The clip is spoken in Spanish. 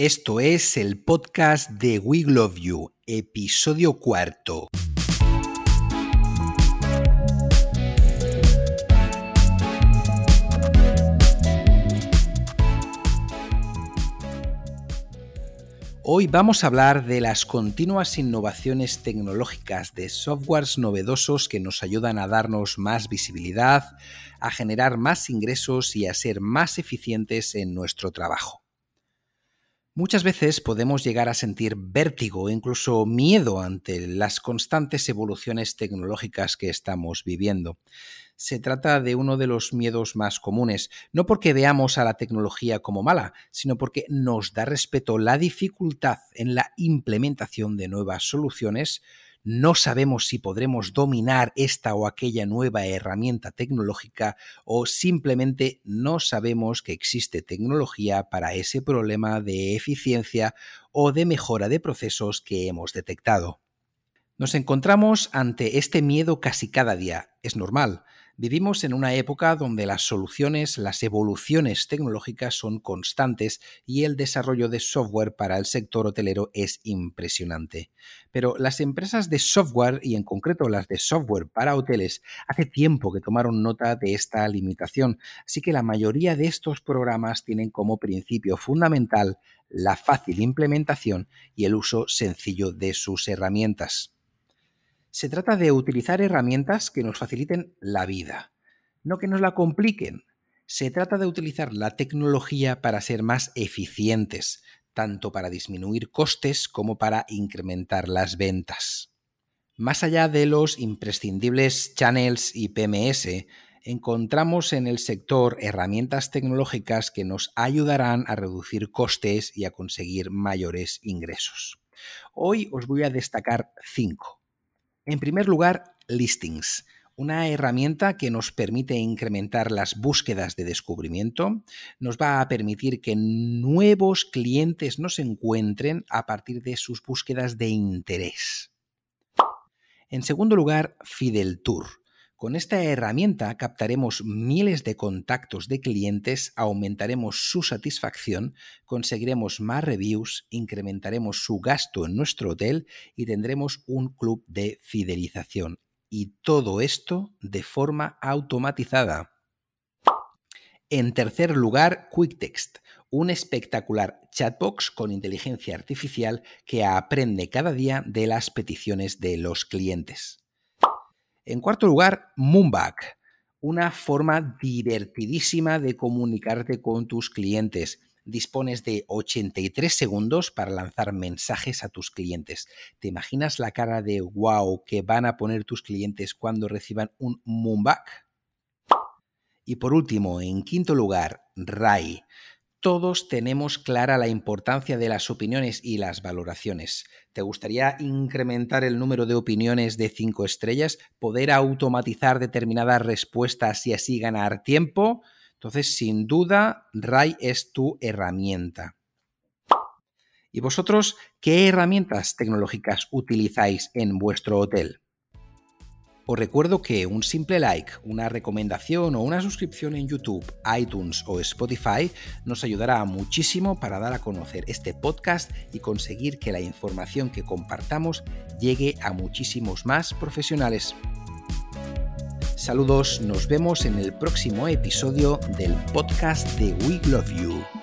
Esto es el podcast de We Love You, episodio cuarto. Hoy vamos a hablar de las continuas innovaciones tecnológicas de softwares novedosos que nos ayudan a darnos más visibilidad, a generar más ingresos y a ser más eficientes en nuestro trabajo. Muchas veces podemos llegar a sentir vértigo o incluso miedo ante las constantes evoluciones tecnológicas que estamos viviendo. Se trata de uno de los miedos más comunes, no porque veamos a la tecnología como mala, sino porque nos da respeto la dificultad en la implementación de nuevas soluciones, no sabemos si podremos dominar esta o aquella nueva herramienta tecnológica o simplemente no sabemos que existe tecnología para ese problema de eficiencia o de mejora de procesos que hemos detectado. Nos encontramos ante este miedo casi cada día. Es normal. Vivimos en una época donde las soluciones, las evoluciones tecnológicas son constantes y el desarrollo de software para el sector hotelero es impresionante. Pero las empresas de software, y en concreto las de software para hoteles, hace tiempo que tomaron nota de esta limitación, así que la mayoría de estos programas tienen como principio fundamental la fácil implementación y el uso sencillo de sus herramientas. Se trata de utilizar herramientas que nos faciliten la vida, no que nos la compliquen. Se trata de utilizar la tecnología para ser más eficientes, tanto para disminuir costes como para incrementar las ventas. Más allá de los imprescindibles channels y PMS, encontramos en el sector herramientas tecnológicas que nos ayudarán a reducir costes y a conseguir mayores ingresos. Hoy os voy a destacar cinco. En primer lugar, listings, una herramienta que nos permite incrementar las búsquedas de descubrimiento, nos va a permitir que nuevos clientes nos encuentren a partir de sus búsquedas de interés. En segundo lugar, Fidel Tour. Con esta herramienta captaremos miles de contactos de clientes, aumentaremos su satisfacción, conseguiremos más reviews, incrementaremos su gasto en nuestro hotel y tendremos un club de fidelización. Y todo esto de forma automatizada. En tercer lugar, QuickText, un espectacular chatbox con inteligencia artificial que aprende cada día de las peticiones de los clientes. En cuarto lugar, Moonback, una forma divertidísima de comunicarte con tus clientes. Dispones de 83 segundos para lanzar mensajes a tus clientes. ¿Te imaginas la cara de wow que van a poner tus clientes cuando reciban un Moonback? Y por último, en quinto lugar, Rai, todos tenemos clara la importancia de las opiniones y las valoraciones. ¿Te gustaría incrementar el número de opiniones de 5 estrellas? ¿Poder automatizar determinadas respuestas y así ganar tiempo? Entonces, sin duda, RAI es tu herramienta. ¿Y vosotros qué herramientas tecnológicas utilizáis en vuestro hotel? Os recuerdo que un simple like, una recomendación o una suscripción en YouTube, iTunes o Spotify nos ayudará muchísimo para dar a conocer este podcast y conseguir que la información que compartamos llegue a muchísimos más profesionales. Saludos, nos vemos en el próximo episodio del podcast de We Love You.